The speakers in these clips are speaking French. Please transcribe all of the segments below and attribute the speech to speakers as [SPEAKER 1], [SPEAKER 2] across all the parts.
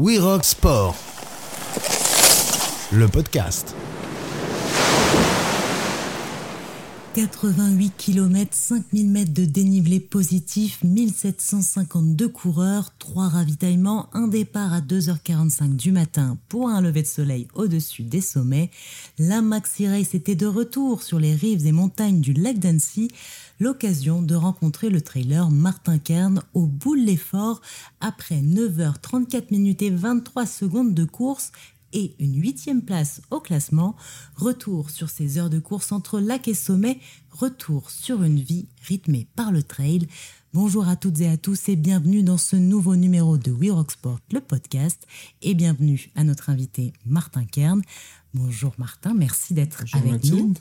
[SPEAKER 1] We Sport, le podcast.
[SPEAKER 2] 88 km, 5000 mètres de dénivelé positif, 1752 coureurs, 3 ravitaillements, un départ à 2h45 du matin pour un lever de soleil au-dessus des sommets. La Maxi Race était de retour sur les rives et montagnes du lac d'Annecy, l'occasion de rencontrer le trailer Martin Kern au bout de l'effort après 9h34 minutes et 23 secondes de course et une huitième place au classement. Retour sur ces heures de course entre lac et sommet, retour sur une vie rythmée par le trail. Bonjour à toutes et à tous et bienvenue dans ce nouveau numéro de We Rock Sport, le podcast, et bienvenue à notre invité Martin Kern. Bonjour Martin, merci d'être avec nous.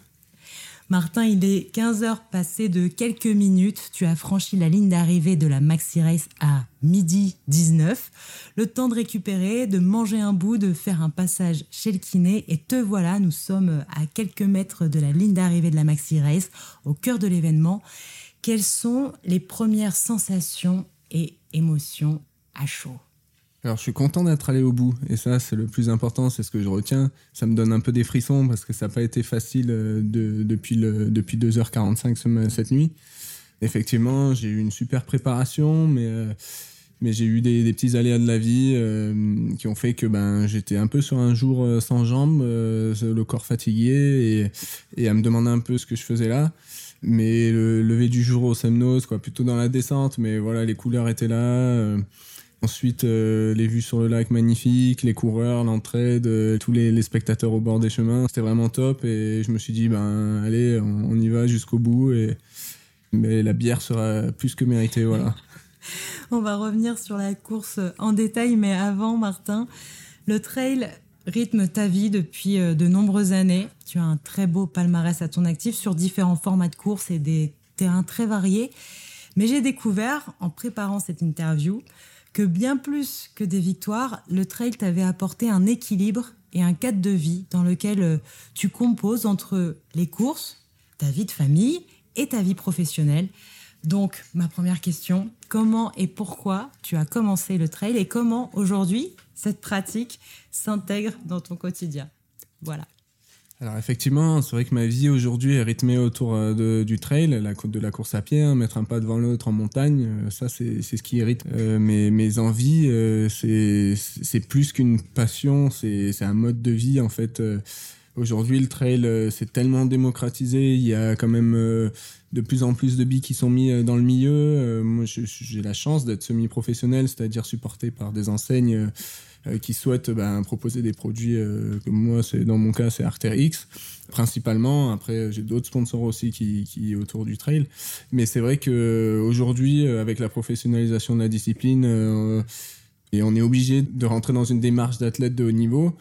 [SPEAKER 2] Martin, il est 15 heures passées de quelques minutes. Tu as franchi la ligne d'arrivée de la Maxi Race à midi 19. Le temps de récupérer, de manger un bout, de faire un passage chez le kiné. Et te voilà, nous sommes à quelques mètres de la ligne d'arrivée de la Maxi Race, au cœur de l'événement. Quelles sont les premières sensations et émotions à chaud?
[SPEAKER 3] Alors, je suis content d'être allé au bout, et ça, c'est le plus important, c'est ce que je retiens. Ça me donne un peu des frissons parce que ça n'a pas été facile euh, de, depuis, le, depuis 2h45 cette nuit. Effectivement, j'ai eu une super préparation, mais, euh, mais j'ai eu des, petits aléas de la vie euh, qui ont fait que ben, j'étais un peu sur un jour sans jambes, le corps fatigué, et, et à me demander un peu ce que je faisais là mais le lever du jour au Semnos, quoi, plutôt dans la descente, mais voilà, les couleurs étaient là. Ensuite, euh, les vues sur le lac magnifiques, les coureurs, l'entraide, euh, tous les, spectateurs au bord des chemins, c'était vraiment top. Et je me suis dit, ben allez, on, y va jusqu'au bout. Et mais la bière sera plus que méritée, voilà.
[SPEAKER 2] on va revenir sur la course en détail, mais avant, Martin, le trail rythme ta vie depuis euh, de nombreuses années. Tu as un très beau palmarès à ton actif sur différents formats de course et des terrains très variés. Mais j'ai découvert, en préparant cette interview, bien plus que des victoires, le trail t'avait apporté un équilibre et un cadre de vie dans lequel euh, tu composes entre les courses, ta vie de famille et ta vie professionnelle. Donc, ma première question, comment et pourquoi tu as commencé le trail et comment aujourd'hui cette pratique s'intègre dans ton quotidien? Voilà.
[SPEAKER 3] Alors effectivement, c'est vrai que ma vie aujourd'hui est rythmée autour euh, du trail, la, de la course à pied, hein, mettre un pas devant l'autre en montagne, euh, ça c'est ce qui hérite euh, mes, mes, envies. C'est plus qu'une passion, c'est un mode de vie en fait. Aujourd'hui, le trail, c'est tellement démocratisé. Il y a quand même de plus en plus de billes qui sont mis dans le milieu. moi, j'ai la chance d'être semi-professionnel, c'est-à-dire supporté par des enseignes qui souhaitent ben, proposer des produits euh, comme moi, c'est dans mon cas, c'est Arterix principalement. Après, j'ai d'autres sponsors aussi qui, qui autour du trail. Mais c'est vrai que aujourd'hui, avec la professionnalisation de la discipline, euh, et on est obligé de rentrer dans une démarche d'athlète de haut niveau.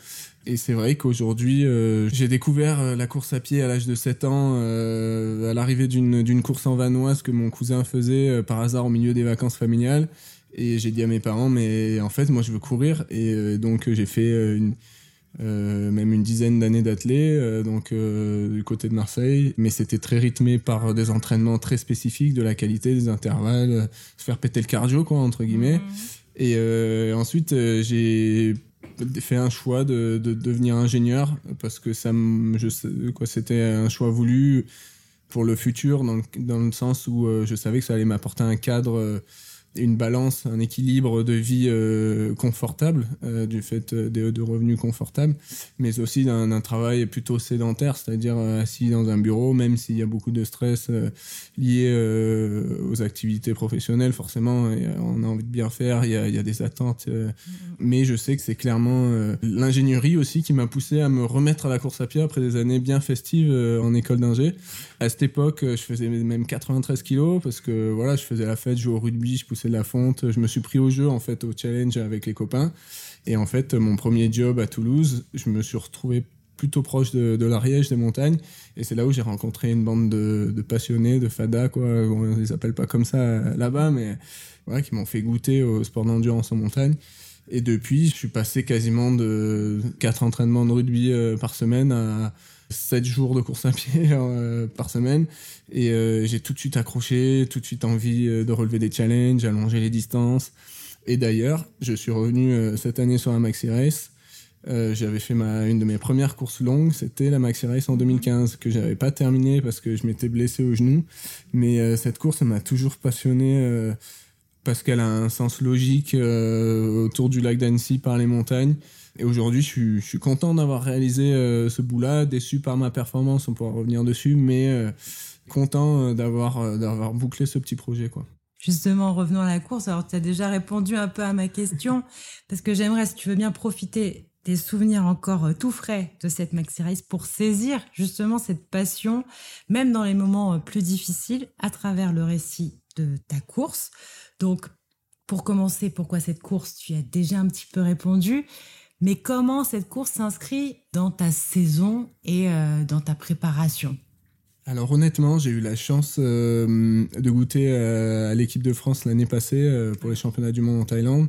[SPEAKER 3] Et c'est vrai qu'aujourd'hui, j'ai découvert la course à pied à l'âge de 7 ans, à l'arrivée d'une course en vanoise que mon cousin faisait par hasard au milieu des vacances familiales. Et j'ai dit à mes parents, mais en fait, moi, je veux courir. Et euh, donc, j'ai fait euh, une, euh, même une dizaine d'années d'athlée, donc du côté de Marseille. Mais c'était très rythmé par des entraînements très spécifiques, de la qualité, des intervalles, se faire péter le cardio, quoi, entre guillemets. Mmh. Et ensuite, j'ai fait un choix de, de, devenir ingénieur parce que ça je quoi c'était un choix voulu pour le futur dans le, dans le sens où je savais que ça allait m'apporter un cadre une balance, un équilibre de vie euh, confortable, euh, du fait euh, de, de, revenus confortables, mais aussi d'un travail plutôt sédentaire, c'est-à-dire assis dans un bureau, même s'il y a beaucoup de stress lié aux activités professionnelles, forcément, on a envie de bien faire, il y a, il y a des attentes, mm-hmm. mais je sais que c'est clairement l'ingénierie aussi qui m'a poussé à me remettre à la course à pied après des années bien festives en école d'ingé. À cette époque, je faisais même 93 kilos parce que voilà, je faisais la fête, je jouais au rugby, je poussais de la fonte. Je me suis pris au jeu, en fait, au challenge avec les copains. Et en fait, mon premier job à Toulouse, je me suis retrouvé plutôt proche de, l'Ariège des montagnes. Et c'est là où j'ai rencontré une bande de, passionnés, de fada, quoi. On les appelle pas comme ça là-bas, mais voilà, qui m'ont fait goûter au sport d'endurance en montagne. Et depuis, je suis passé quasiment de quatre entraînements de rugby euh, par semaine à 7 jours de course à pied euh, par semaine. Et euh, j'ai tout de suite accroché, tout de suite envie euh, de relever des challenges, allonger les distances. Et d'ailleurs, je suis revenu cette année sur la Maxi Race. j'avais fait ma, une de mes premières courses longues, c'était la Maxi Race en 2015, que j'avais pas terminé parce que je m'étais blessé au genou. Mais cette course, m'a toujours passionné parce qu'elle a un sens logique autour du lac d'Annecy par les montagnes. Et aujourd'hui, je suis, content d'avoir réalisé euh, ce bout-là, déçu par ma performance, on pourra revenir dessus, mais euh, content euh, d'avoir d'avoir bouclé ce petit projet, quoi.
[SPEAKER 2] Justement, revenons à la course. Alors, tu as déjà répondu un peu à ma question, parce que j'aimerais, si tu veux bien profiter des souvenirs encore tout frais de cette Maxi Race pour saisir justement cette passion, même dans les moments plus difficiles, à travers le récit de ta course. Donc, pour commencer, pourquoi cette course? Tu as déjà un petit peu répondu. Mais comment cette course s'inscrit dans ta saison et euh, dans ta préparation?
[SPEAKER 3] Alors honnêtement, j'ai eu la chance euh, de goûter euh, à l'équipe de France l'année passée pour les championnats du monde en Thaïlande.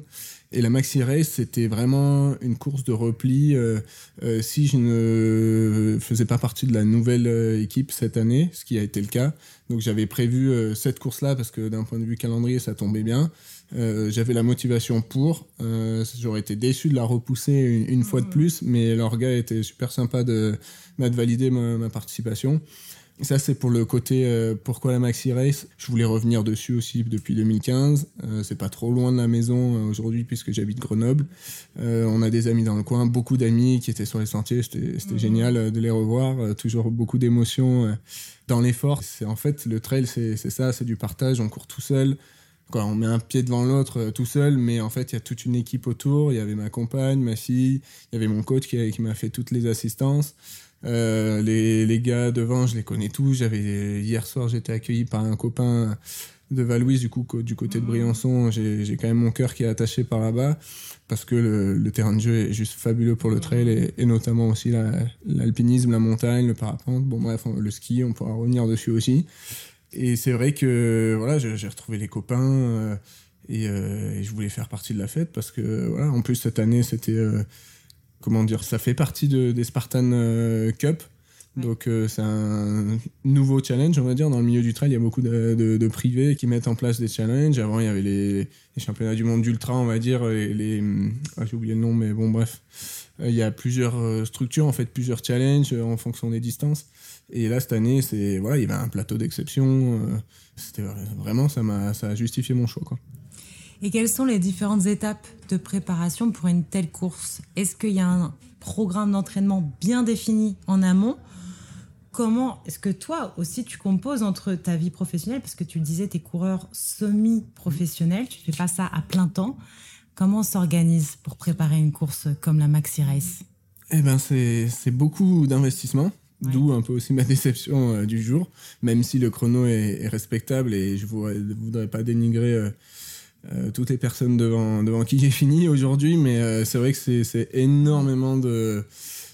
[SPEAKER 3] Et la Maxi Race, c'était vraiment une course de repli. si je ne faisais pas partie de la nouvelle équipe cette année, ce qui a été le cas, donc j'avais prévu cette course-là parce que d'un point de vue calendrier, ça tombait bien. Euh, j'avais la motivation pour. Euh, j'aurais été déçu de la repousser une, fois de plus, mais leur gars était super sympa de, de valider ma, participation. Ça, c'est pour le côté euh, pourquoi la Maxi Race. Je voulais revenir dessus aussi depuis 2015. c'est pas trop loin de la maison aujourd'hui puisque j'habite Grenoble. on a des amis dans le coin, beaucoup d'amis qui étaient sur les sentiers. C'était mmh. génial de les revoir. toujours beaucoup d'émotions dans l'effort. C'est en fait le trail, c'est ça, c'est du partage. On court tout seul on met un pied devant l'autre euh, tout seul, mais en fait, il y a toute une équipe autour. Il y avait ma compagne, ma fille, il y avait mon coach qui, qui m'a fait toutes les assistances. Euh, les, les, gars devant, je les connais tous. J'avais hier soir, j'étais accueilli par un copain de Valouise, du coup, du côté de mmh. Briançon. J'ai quand même mon cœur qui est attaché par là-bas parce que le, terrain de jeu est juste fabuleux pour le trail et, et notamment aussi l'alpinisme, la, la, montagne, le parapente. Bon, bref, le ski, on pourra revenir dessus aussi. Et c'est vrai que voilà, j'ai retrouvé les copains euh, euh, et, je voulais faire partie de la fête parce que voilà, en plus cette année c'était euh, comment dire, ça fait partie de, des Spartan Cup. Donc c'est un nouveau challenge, on va dire. Dans le milieu du trail, il y a beaucoup de, de, privés qui mettent en place des challenges. Avant, il y avait les, championnats du monde d'ultra, on va dire. Les, ah, j'ai oublié le nom, mais bon, bref. Il y a plusieurs structures, en fait, plusieurs challenges en fonction des distances. Et là, cette année, c'est voilà, il y avait un plateau d'exception. Euh, c'était vraiment, ça m'a, ça a justifié mon choix, quoi.
[SPEAKER 2] Et quelles sont les différentes étapes de préparation pour une telle course? Est-ce qu'il y a un programme d'entraînement bien défini en amont? Comment est-ce que toi aussi tu composes entre ta vie professionnelle, parce que tu le disais, tu es coureur semi-professionnel, tu fais pas ça à plein temps. Comment on s'organise pour préparer une course comme la Maxi Race?
[SPEAKER 3] Eh ben, c'est beaucoup d'investissement. D'où un peu aussi ma déception euh, du jour, même si le chrono est, respectable et je ne voudrais pas dénigrer euh, toutes les personnes devant, devant qui j'ai fini aujourd'hui, mais c'est vrai que c'est énormément de,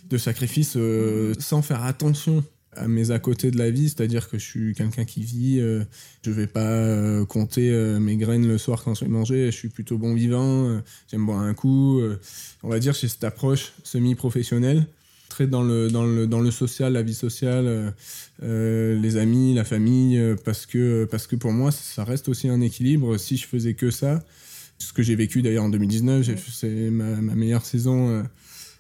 [SPEAKER 3] de sacrifices sans faire attention à mes à côté de la vie, c'est-à-dire que je suis quelqu'un qui vit, je vais pas compter mes graines le soir quand je vais manger, je suis plutôt bon vivant, j'aime boire un coup, on va dire j'ai cette approche semi-professionnelle très dans le, dans le, dans le social, la vie sociale, euh, euh, les amis, la famille, euh, parce que, parce que pour moi, ça reste aussi un équilibre. Si je faisais que ça, ce que j'ai vécu d'ailleurs en 2019, c'est ma, ma, meilleure saison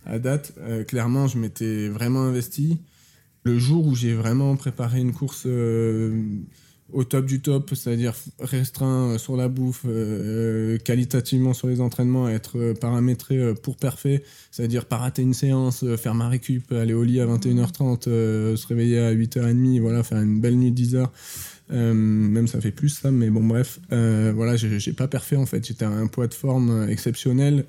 [SPEAKER 3] à date. clairement, je m'étais vraiment investi. Le jour où j'ai vraiment préparé une course au top du top, c'est-à-dire restreint sur la bouffe, euh, qualitativement sur les entraînements, être paramétré pour parfait, c'est-à-dire pas rater une séance, faire ma récup, aller au lit à 21h30, euh, se réveiller à 8h30, voilà, faire une belle nuit de 10h. Euh, même ça fait plus ça, mais bon bref, voilà, j'ai pas parfait en fait, j'étais à un poids de forme exceptionnel.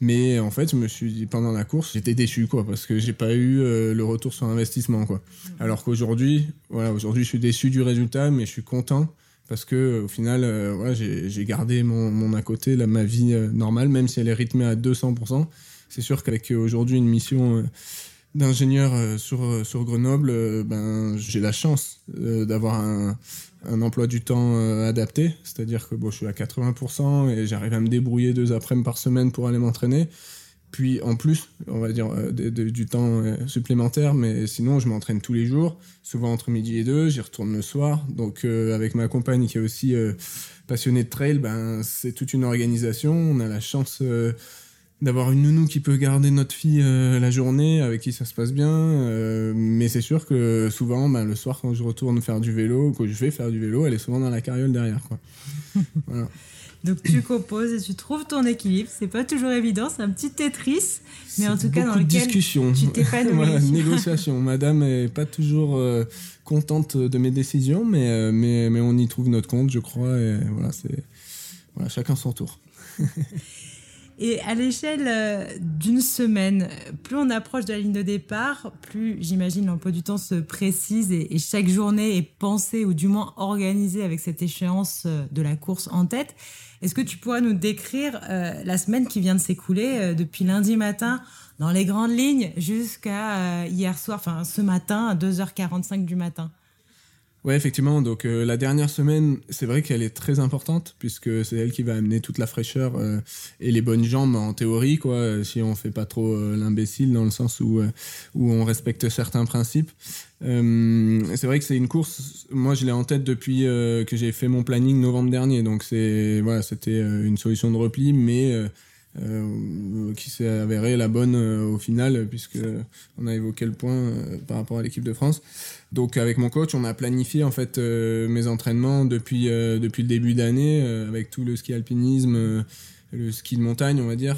[SPEAKER 3] Mais en fait, je me suis dit, pendant la course, j'étais déçu, quoi, parce que j'ai pas eu euh, le retour sur investissement, quoi. Alors qu'aujourd'hui, voilà, aujourd'hui, je suis déçu du résultat, mais je suis content parce que au final, euh, voilà, j'ai gardé mon, mon, à côté, là, ma vie euh, normale, même si elle est rythmée à 200%. C'est sûr qu'avec aujourd'hui une mission d'ingénieur sur, sur Grenoble, ben, j'ai la chance d'avoir un, emploi du temps euh, adapté, c'est-à-dire que bon, je suis à 80% et j'arrive à me débrouiller deux après-midi par semaine pour aller m'entraîner. puis en plus, on va dire du temps supplémentaire, mais sinon je m'entraîne tous les jours, souvent entre midi et deux, j'y retourne le soir. Donc avec ma compagne qui est aussi passionnée de trail, ben c'est toute une organisation. On a la chance d'avoir une nounou qui peut garder notre fille euh, la journée, avec qui ça se passe bien. Euh, mais c'est sûr que souvent, ben, le soir, quand je retourne faire du vélo, que je vais faire du vélo, elle est souvent dans la carriole derrière. Quoi.
[SPEAKER 2] voilà. Donc tu composes et tu trouves ton équilibre. C'est pas toujours évident, c'est un petit Tetris, mais en tout cas dans lequel
[SPEAKER 3] discussion.
[SPEAKER 2] tu t'épanouis.
[SPEAKER 3] voilà, négociation. Madame est pas toujours euh, contente de mes décisions, mais, mais, mais on y trouve notre compte, je crois. Et voilà, c'est voilà, chacun son tour.
[SPEAKER 2] Et à l'échelle euh, d'une semaine, plus on approche de la ligne de départ, plus j'imagine l'emploi du temps se précise et, chaque journée est pensée ou du moins organisée avec cette échéance euh, de la course en tête. Est-ce que tu pourrais nous décrire euh, la semaine qui vient de s'écouler depuis lundi matin dans les grandes lignes jusqu'à hier soir, enfin ce matin à 2h45 du matin?
[SPEAKER 3] Ouais, effectivement. Donc euh, la dernière semaine, c'est vrai qu'elle est très importante puisque c'est elle qui va amener toute la fraîcheur euh, et les bonnes jambes en théorie, quoi. Si on fait pas trop euh, l'imbécile dans le sens où où on respecte certains principes. c'est vrai que c'est une course. Moi, je l'ai en tête depuis que j'ai fait mon planning novembre dernier. Donc c'est voilà, c'était une solution de repli, mais euh, qui s'est avérée la bonne euh, au final, puisque on a évoqué le point euh, par rapport à l'équipe de France. Donc avec mon coach, on a planifié en fait mes entraînements depuis depuis le début d'année, avec tout le ski alpinisme le ski de montagne, on va dire.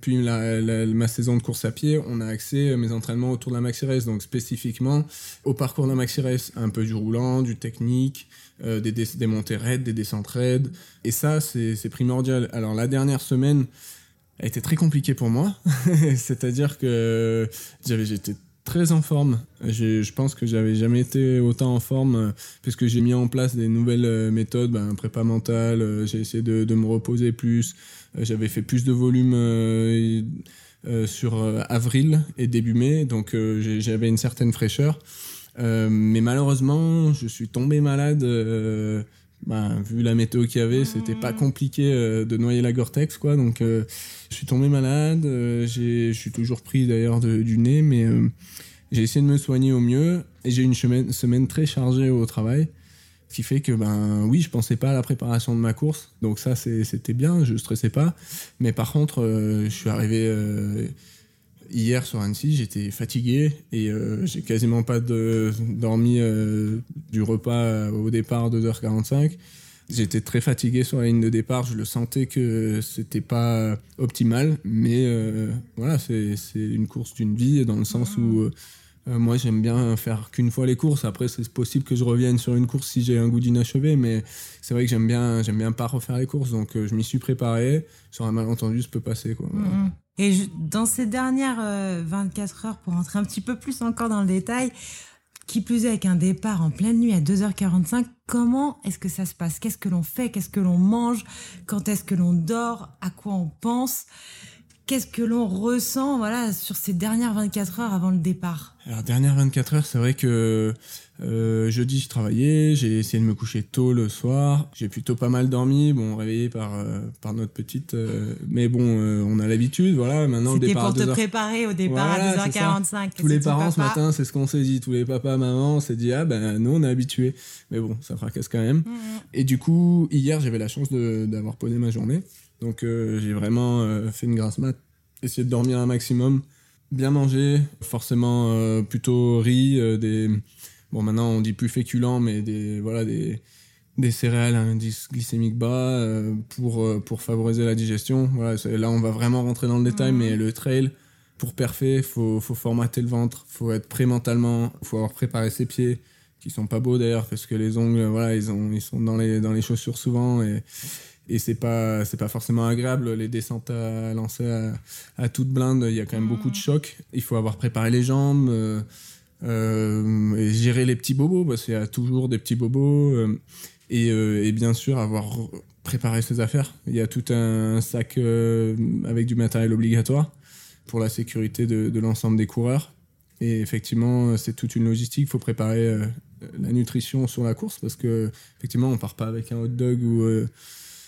[SPEAKER 3] puis la, ma saison de course à pied, on a axé mes entraînements autour de la maxi race, donc spécifiquement au parcours de la maxi race, un peu du roulant, du technique, euh, des, montées raides, des descentes raides. Et ça, c'est primordial. Alors la dernière semaine a été très compliquée pour moi. C'est-à-dire que j'étais très en forme. Je, pense que j'avais jamais été autant en forme euh, puisque j'ai mis en place des nouvelles euh, méthodes, ben, prépa mentale, j'ai essayé de, me reposer plus, j'avais fait plus de volume sur avril et début mai, donc j'avais une certaine fraîcheur. Euh, mais malheureusement, je suis tombé malade. Euh, bah, vu la météo qu'il y avait, c'était pas compliqué euh, de noyer la Gore-Tex, quoi. Donc, je suis tombé malade. je suis toujours pris d'ailleurs du nez, mais j'ai essayé de me soigner au mieux. Et j'ai une semaine, semaine très chargée au travail. Ce qui fait que, ben oui, je pensais pas à la préparation de ma course. Donc, ça, c'était bien, je stressais pas. Mais par contre, je suis arrivé hier sur Annecy, j'étais fatigué et euh, j'ai quasiment pas de, dormi euh, du repas au départ de 2h45. J'étais très fatigué sur la ligne de départ, je le sentais que c'était pas optimal, mais euh, voilà, c'est une course d'une vie dans le sens où moi j'aime bien faire qu'une fois les courses. Après, c'est possible que je revienne sur une course si j'ai un goût d'inachevé, mais c'est vrai que j'aime bien, j'aime bien pas refaire les courses, donc je m'y suis préparé. Sur un malentendu, ça peut passer quoi.
[SPEAKER 2] Mm-hmm. Et dans ces dernières 24 euh, heures, pour entrer un petit peu plus encore dans le détail, qui plus est avec un départ en pleine nuit à 2h45, comment est-ce que ça se passe? Qu'est-ce que l'on fait? Qu'est-ce que l'on mange? Quand est-ce que l'on dort? À quoi on pense? Qu'est-ce que l'on ressent? Voilà, sur ces dernières 24 heures avant le départ.
[SPEAKER 3] Alors, dernières 24 heures, c'est vrai que euh, jeudi, je travaillais, j'ai essayé de me coucher tôt le soir. J'ai plutôt pas mal dormi, bon, réveillé par, euh, par notre petite. Euh, mais bon, on a l'habitude, voilà. Maintenant,
[SPEAKER 2] le départ pour te préparer au départ à 2h45.
[SPEAKER 3] Tous les parents ce matin, c'est ce qu'on s'est dit. Tous les papas, mamans, on s'est dit, ah ben, nous, on est habitués. Mais bon, ça fracasse quand même. Mm-hmm. Et du coup, hier, j'avais la chance d'avoir posé ma journée. Donc, j'ai vraiment fait une grasse mat, essayé de dormir un maximum, bien manger, forcément plutôt riz, des Bon, maintenant, on dit plus féculent, mais des, voilà, des, des céréales à indice glycémique bas euh, pour, euh, pour favoriser la digestion. Voilà, là, on va vraiment rentrer dans le détail, mhm. mais le trail, pour parfait, faut, faut formater le ventre, faut être prêt mentalement, faut avoir préparé ses pieds, qui sont pas beaux d'ailleurs, parce que les ongles, voilà, ils, ont, ils sont dans les, dans les chaussures souvent et, et c'est pas, c'est pas forcément agréable. Les descentes à lancer à, à toute blinde, il y a quand même beaucoup de mhm. chocs. Il faut avoir préparé les jambes. Euh, et gérer les petits bobos, parce qu'il y a toujours des petits bobos, euh, et, euh, et, bien sûr avoir préparé ses affaires. Il y a tout un sac avec du matériel obligatoire pour la sécurité de, de l'ensemble des coureurs. Et effectivement, c'est toute une logistique. Il faut préparer la nutrition sur la course parce que effectivement, on part pas avec un hot dog ou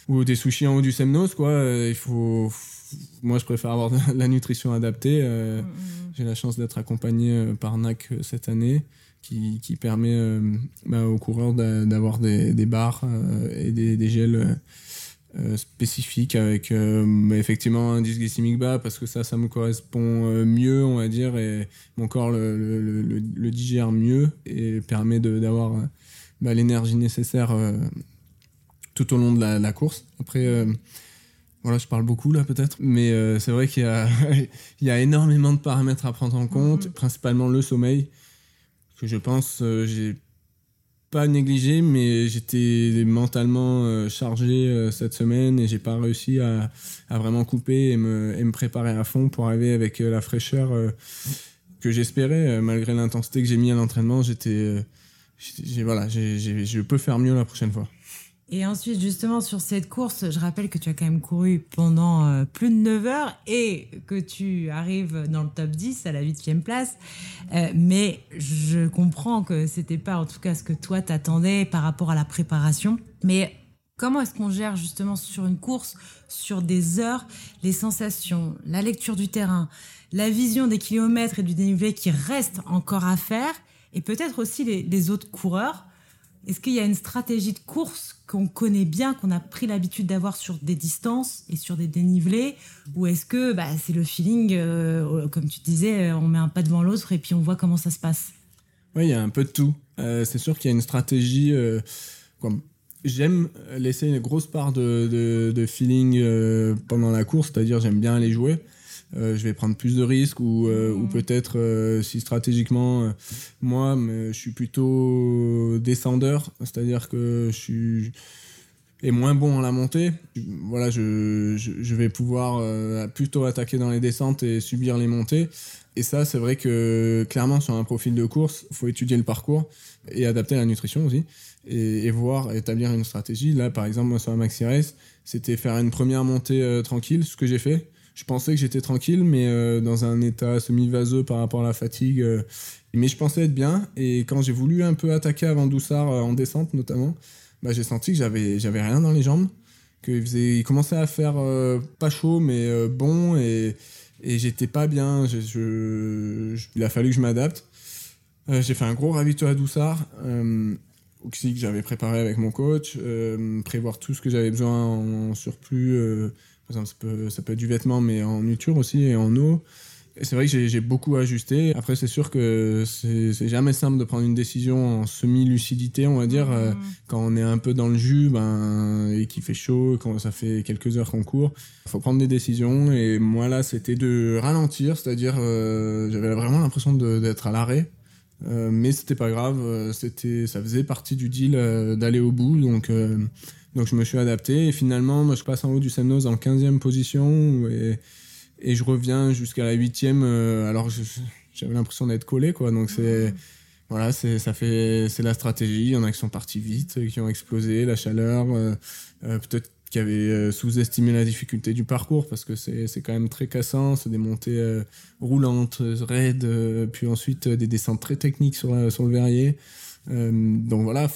[SPEAKER 3] ou des sushis en haut du Semnos, quoi. il faut, moi, je préfère avoir de la nutrition adaptée. Mm, mm, j'ai la chance d'être accompagné par NAC cette année qui, qui permet euh, bah, aux coureurs d'avoir des, des barres euh, et des, des gels euh, spécifiques avec bah, effectivement un indice glycémique bas parce que ça, ça me correspond mieux, on va dire, et mon corps le, le, le, digère mieux et permet d'avoir bah, l'énergie nécessaire tout au long de la, la course. Après, voilà, je parle beaucoup là peut-être, mais c'est vrai qu'il y, a, il y a énormément de paramètres à prendre en compte, mm-hmm. principalement le sommeil que je pense euh, j'ai pas négligé, mais j'étais mentalement euh, chargé euh, cette semaine et j'ai pas réussi à, à, vraiment couper et me, et me, préparer à fond pour arriver avec la fraîcheur que j'espérais. malgré l'intensité que j'ai mis à l'entraînement, j'étais, voilà, je peux faire mieux la prochaine fois.
[SPEAKER 2] Et ensuite, justement, sur cette course, je rappelle que tu as quand même couru pendant euh, plus de 9 heures et que tu arrives dans le top 10 à la 8 place. Euh, mais je comprends que c'était pas en tout cas ce que toi t'attendais par rapport à la préparation. Mais comment est-ce qu'on gère justement sur une course, sur des heures, les sensations, la lecture du terrain, la vision des kilomètres et du dénivelé qui reste encore à faire et peut-être aussi les autres coureurs? Est-ce qu'il y a une stratégie de course qu'on connaît bien, qu'on a pris l'habitude d'avoir sur des distances et sur des dénivelés Ou est-ce que bah, c'est le feeling, euh, comme tu disais, euh, on met un pas devant l'autre et puis on voit comment ça se passe?
[SPEAKER 3] Oui, il y a un peu de tout. Euh, c'est sûr qu'il y a une stratégie. J'aime laisser une grosse part de, de feeling pendant la course, c'est-à-dire j'aime bien aller jouer. Euh, je vais prendre plus de risques ou, euh, ou mm. peut-être euh, si stratégiquement, moi, je suis plutôt descendeur, c'est-à-dire que je suis est moins bon en la montée. Voilà, je, je, vais pouvoir plutôt attaquer dans les descentes et subir les montées. Et ça, c'est vrai que clairement, sur un profil de course, il faut étudier le parcours et adapter la nutrition aussi. Et, et, voir, établir une stratégie. Là, par exemple, moi, sur la Maxi Race, c'était faire une première montée tranquille, ce que j'ai fait je pensais que j'étais tranquille, mais euh, dans un état semi-vaseux par rapport à la fatigue. Euh, mais je pensais être bien. Et quand j'ai voulu un peu attaquer avant Doussard, euh, en descente notamment, bah, j'ai senti que j'avais, rien dans les jambes. Qu'il faisait, il commençait à faire pas chaud, mais bon. Et, et j'étais pas bien. Je, il a fallu que je m'adapte. j'ai fait un gros ravito à Doussard. aussi que j'avais préparé avec mon coach. prévoir tout ce que j'avais besoin en surplus par exemple, ça peut, ça peut être du vêtement, mais en nuture aussi et en eau. Et c'est vrai que j'ai beaucoup ajusté. Après, c'est sûr que c'est jamais simple de prendre une décision en semi-lucidité, on va dire, euh, mmh. quand on est un peu dans le jus ben, et qu'il fait chaud, quand ça fait quelques heures qu'on court. Il faut prendre des décisions. Et moi, là, c'était de ralentir, c'est-à-dire, euh, j'avais vraiment l'impression d'être à l'arrêt. Euh, mais c'était pas grave, euh, c'était, ça faisait partie du deal d'aller au bout. Donc, donc je me suis adapté et finalement, moi, je passe en haut du Semnos en 15e position et, et je reviens jusqu'à la 8e euh, alors j'avais l'impression d'être collé quoi. Donc c'est voilà, c'est ça fait c'est la stratégie, il y en a qui sont partis vite, qui ont explosé, la chaleur euh, euh, peut-être qui avaient sous-estimé la difficulté du parcours parce que c'est c'est quand même très cassant, c'est des montées roulantes, raides, puis ensuite des descentes très techniques sur sur le verrier. Euh, donc voilà,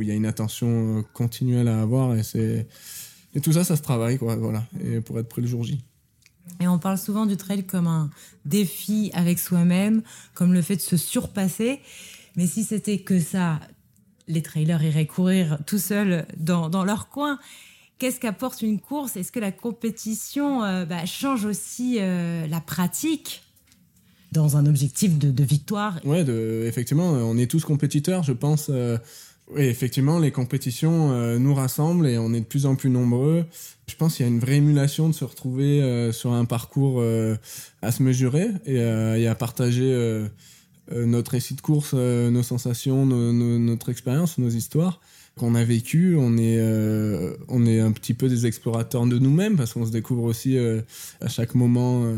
[SPEAKER 3] il y a une attention euh, continuelle à avoir et tout ça, ça se travaille quoi, voilà, et pour être prêt le jour J.
[SPEAKER 2] Et on parle souvent du trail comme un défi avec soi-même, comme le fait de se surpasser. Mais si c'était que ça, les trailers iraient courir tout seuls dans, dans leur coin. Qu'est-ce qu'apporte une course? Est-ce que la compétition euh, bah, change aussi la pratique? Dans un objectif de, victoire.
[SPEAKER 3] Ouais, de, effectivement, on est tous compétiteurs, je pense. Euh, effectivement, les compétitions euh, nous rassemblent et on est de plus en plus nombreux. Je pense qu'il y a une vraie émulation de se retrouver euh, sur un parcours à se mesurer et, à partager notre récit de course, nos sensations, notre expérience, nos histoires qu'on a vécues. On est, on est un petit peu des explorateurs de nous-mêmes parce qu'on se découvre aussi à chaque moment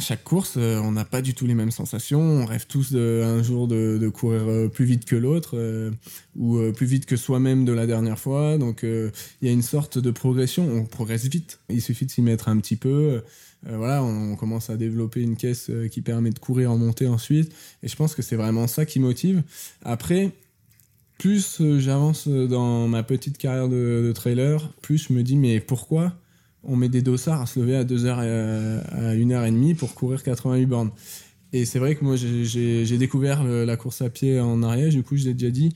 [SPEAKER 3] chaque course, euh, on n'a pas du tout les mêmes sensations. On rêve tous de, un jour de, courir euh, plus vite que l'autre euh, ou plus vite que soi-même de la dernière fois. Donc il y a une sorte de progression. On progresse vite. Il suffit de s'y mettre un petit peu. voilà, on, commence à développer une caisse qui permet de courir en montée ensuite. Et je pense que c'est vraiment ça qui motive. Après, plus j'avance dans ma petite carrière de, trailer, plus je me dis mais pourquoi on met des dossards à se lever à 2h à 1h30 pour courir 88 bornes. Et c'est vrai que moi j'ai découvert la course à pied en Ariège, du coup je l'ai déjà dit,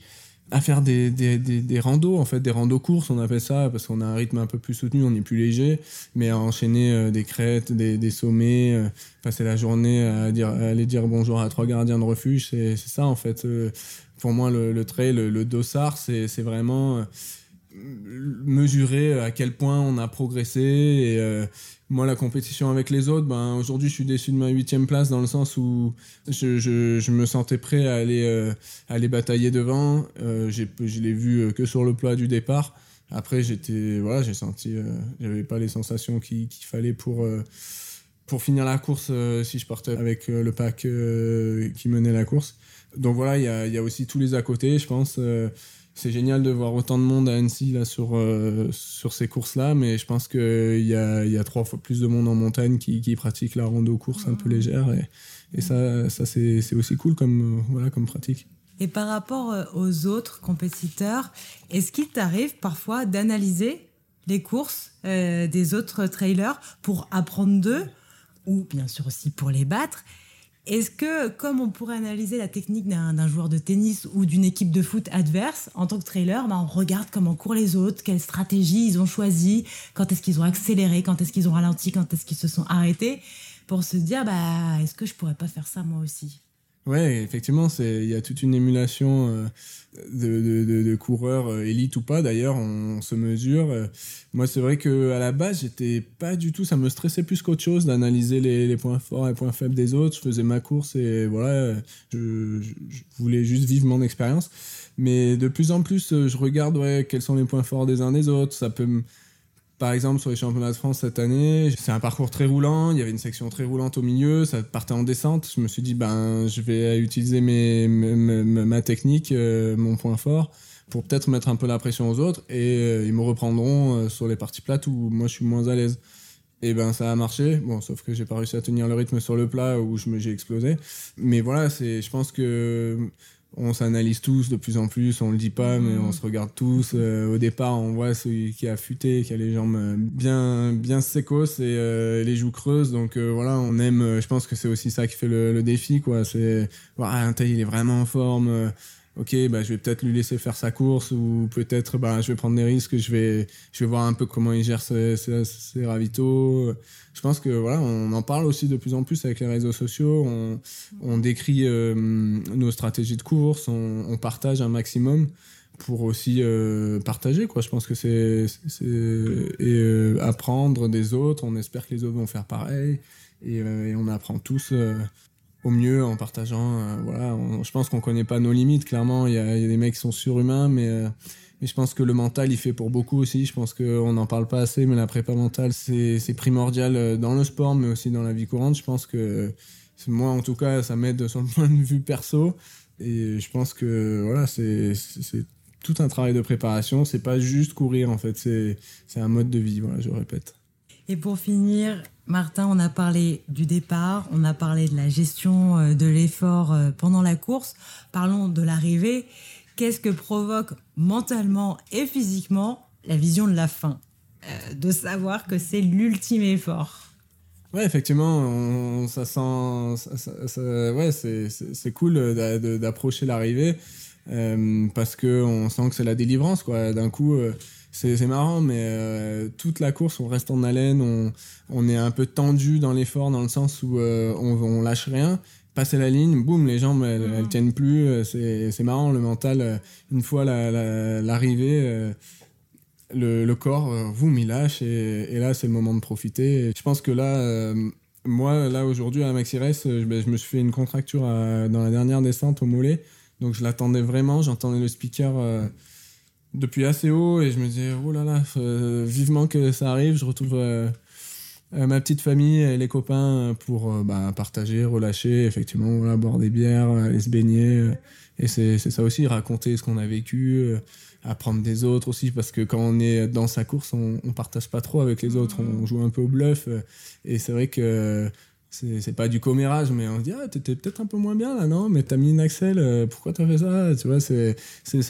[SPEAKER 3] à faire des, des, des, randos, en fait, des randos courses, on appelle ça, parce qu'on a un rythme un peu plus soutenu, on est plus léger, mais à enchaîner euh, des crêtes, des, sommets, euh, passer la journée à, dire, aller dire bonjour à trois gardiens de refuge, c'est ça, en fait. Euh, pour moi, le, le trail, le, le dossard, c'est vraiment mesurer à quel point on a progressé et moi, la compétition avec les autres, ben, aujourd'hui, je suis déçu de ma huitième place dans le sens où je, je, me sentais prêt à aller, euh, aller batailler devant. Euh, je l'ai vu euh, que sur le plat du départ. Après, j'étais, voilà, j'ai senti, euh, j'avais pas les sensations qu'il fallait pour, pour finir la course si je partais avec le pack qui menait la course. Donc voilà, il y a, y a, aussi tous les à côté, je pense c'est génial de voir autant de monde à Annecy là, sur, euh, sur ces courses-là, mais je pense qu'il y a, y a trois fois plus de monde en montagne qui, qui pratique la rando course un peu ah. légère. Et, et ça, ça c'est aussi cool comme, euh, voilà, comme pratique.
[SPEAKER 2] Et par rapport euh, aux autres compétiteurs, est-ce qu'il t'arrive parfois d'analyser les courses des autres trailers pour apprendre d'eux, ou bien sûr aussi pour les battre? Est-ce que, comme on pourrait analyser la technique d'un joueur de tennis ou d'une équipe de foot adverse, en tant que trailer, bah, on regarde comment courent les autres, quelle stratégie ils ont choisi, quand est-ce qu'ils ont accéléré, quand est-ce qu'ils ont ralenti, quand est-ce qu'ils se sont arrêtés, pour se dire, bah, est-ce que je pourrais pas faire ça moi aussi?
[SPEAKER 3] Ouais, effectivement, il y a toute une émulation euh, de, de, coureurs euh, élites ou pas. D'ailleurs, on, se mesure. Euh, moi, c'est vrai que à la base, j'étais pas du tout. Ça me stressait plus qu'autre chose d'analyser les, les, points forts et points faibles des autres. Je faisais ma course et voilà, je, voulais juste vivre mon expérience. Mais de plus en plus, je regarde ouais, quels sont les points forts des uns des autres. Ça peut par exemple, sur les championnats de France cette année, c'est un parcours très roulant. Il y avait une section très roulante au milieu. Ça partait en descente. Je me suis dit, ben, je vais utiliser ma technique, euh, mon point fort, pour peut-être mettre un peu la pression aux autres. Et euh, ils me reprendront euh, sur les parties plates où moi je suis moins à l'aise. Et ben ça a marché. Bon, sauf que j'ai pas réussi à tenir le rythme sur le plat où j'ai explosé. Mais voilà, je pense que on s'analyse tous de plus en plus, on le dit pas, mais on se regarde tous. Euh, au départ, on voit celui qui a futé, qui a les jambes bien, bien sécos et euh, les joues creuses. Donc euh, voilà, on aime. je pense que c'est aussi ça qui fait le, défi, quoi. C'est, voilà, un tel il est vraiment en forme ok, bah, je vais peut-être lui laisser faire sa course ou peut-être bah, je vais prendre des risques, je vais, je vais voir un peu comment il gère ses, ses, ravitaux. Je pense que voilà, on en parle aussi de plus en plus avec les réseaux sociaux, on, on décrit euh, nos stratégies de course, on, partage un maximum pour aussi euh, partager quoi. Je pense que c'est et euh, apprendre des autres. On espère que les autres vont faire pareil. Et on apprend tous au mieux en partageant. Euh, voilà, je pense qu'on connaît pas nos limites. Clairement, il y a, des mecs qui sont surhumains, mais, euh, mais je pense que le mental, il fait pour beaucoup aussi. Je pense qu'on n'en parle pas assez, mais la prépa mentale, c'est primordial euh, dans le sport, mais aussi dans la vie courante. Je pense que moi, en tout cas, ça m'aide sur le point de vue perso. Et je pense que voilà, c'est tout un travail de préparation. C'est pas juste courir, en fait. C'est un mode de vie. Voilà, je répète.
[SPEAKER 2] Et pour finir, Martin, on a parlé du départ, on a parlé de la gestion euh, de l'effort euh, pendant la course. Parlons de l'arrivée. Qu'est-ce que provoque mentalement et physiquement la vision de la fin euh, De savoir que c'est l'ultime effort?
[SPEAKER 3] Ouais, effectivement, ça sent. ouais, c'est cool d'approcher l'arrivée parce qu'on sent que c'est la délivrance, quoi. D'un coup c'est marrant, mais euh, toute la course, on reste en haleine, on, on est un peu tendu dans l'effort, dans le sens où euh, on, on, lâche rien. Passer la ligne, boum, les jambes, elles, elles tiennent plus. Euh, c'est marrant, le mental, une fois l'arrivée, le, le, corps, boum, il lâche, et, et là, c'est le moment de profiter. je pense que là, moi, là, aujourd'hui, à Maxi Race, je, ben, je, me suis fait une contracture dans la dernière descente au mollet. Donc, je l'attendais vraiment, j'entendais le speaker depuis assez haut et je me disais oh là là euh, vivement que ça arrive. Je retrouve euh, euh, ma petite famille et les copains pour bah, partager relâcher effectivement voilà, boire des bières aller se baigner. Et c'est ça aussi raconter ce qu'on a vécu apprendre des autres aussi parce que quand on est dans sa course on, on partage pas trop avec les autres. On joue un peu au bluff. Et c'est vrai que c'est pas du commérage, mais on se dit, ah, t'étais peut-être un peu moins bien là, non? Mais t'as mis une Axel, euh, pourquoi t'as fait ça? Tu vois, c'est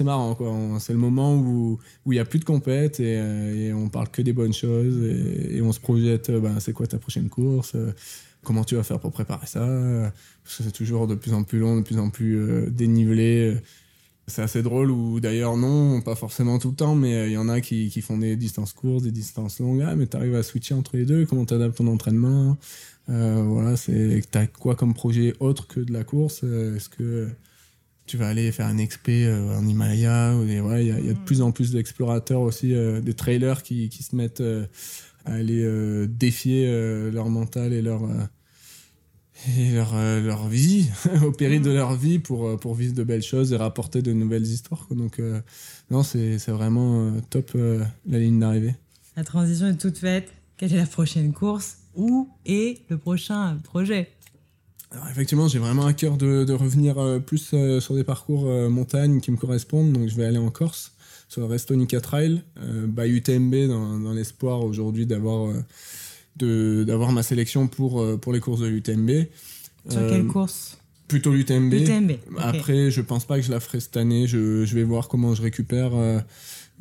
[SPEAKER 3] marrant, quoi. C'est le moment où il n'y a plus de compète et, euh, et, on parle que des bonnes choses et, on se projette, ben, c'est quoi ta prochaine course? Comment tu vas faire pour préparer ça? Parce que c'est toujours de plus en plus long, de plus en plus dénivelé. C'est assez drôle, ou d'ailleurs non, pas forcément tout le temps, mais il y en a qui, qui, font des distances courtes, des distances longues. Ah, mais t'arrives à switcher entre les deux, comment t'adaptes ton entraînement? Euh, voilà, c'est t'as quoi comme projet autre que de la course? Euh, Est-ce que tu vas aller faire un expé euh, en Himalaya Il y, a, y, a de plus en plus d'explorateurs aussi, des trailers qui, qui se mettent à aller défier leur mental et leur et leur, leur vie, au péril de leur vie pour, pour vivre de belles choses et rapporter de nouvelles histoires. Donc, non, c'est vraiment top la ligne d'arrivée.
[SPEAKER 2] La transition est toute faite. Quelle est la prochaine course? Où est le prochain projet?
[SPEAKER 3] Alors effectivement, j'ai vraiment à cœur de, revenir euh, plus euh, sur des parcours euh, montagne qui me correspondent. Donc je vais aller en Corse, sur le Restonica Trail, by UTMB, dans, l'espoir aujourd'hui d'avoir d'avoir ma sélection pour, pour les courses de l'UTMB.
[SPEAKER 2] Sur quelle course?
[SPEAKER 3] Plutôt l'UTMB. Après, je pense pas que je la ferai cette année. Je, je vais voir comment je récupère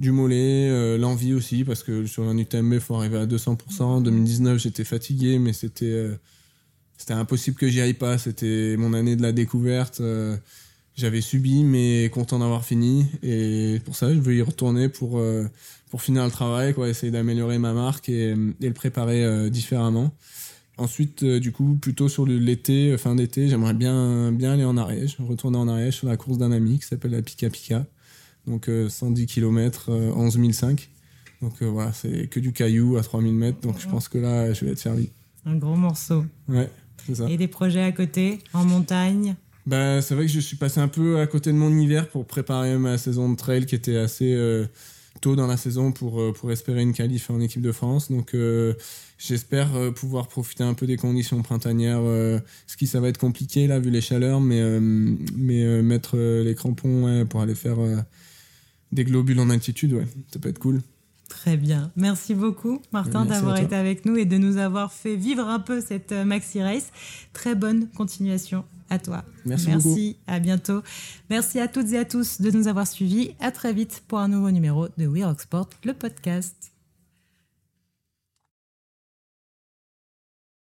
[SPEAKER 3] du mollet, euh, l'envie aussi, parce que sur un UTMB, il faut arriver à 200%. En 2019, j'étais fatigué, mais c'était euh, c'était impossible que j'y aille pas. C'était mon année de la découverte. Euh, j'avais subi, mais content d'avoir fini. Et pour ça, je veux y retourner pour, pour finir le travail, quoi, essayer d'améliorer ma marque et, et le préparer différemment. Ensuite, du coup, plutôt sur l'été, fin d'été, j'aimerais bien, bien aller en Ariège, retourner en Ariège sur la course d'un ami qui s'appelle la Pika Pika donc 110 km, 11 005. Donc euh, voilà, c'est que du caillou à 3000 mètres, donc je pense que là, je vais être servi.
[SPEAKER 2] Un gros morceau.
[SPEAKER 3] Ouais, c'est ça.
[SPEAKER 2] Et des projets à côté, en montagne?
[SPEAKER 3] Bah, C'est vrai que je suis passé un peu à côté de mon hiver pour préparer ma saison de trail qui était assez euh, tôt dans la saison pour, euh, pour espérer une qualif en équipe de France. Donc j'espère pouvoir profiter un peu des conditions printanières, ce qui ça va être compliqué là vu les chaleurs, mais, mais mettre les crampons pour aller faire des globules en altitude, ouais, ça peut être cool.
[SPEAKER 2] Très bien. Merci beaucoup, Martin, d'avoir été avec nous et de nous avoir fait vivre un peu cette euh, Maxi Race. Très bonne continuation à toi.
[SPEAKER 3] Merci,
[SPEAKER 2] Merci à bientôt. Merci à toutes et à tous de nous avoir suivis. À très vite pour un nouveau numéro de We Rock Sport, le podcast.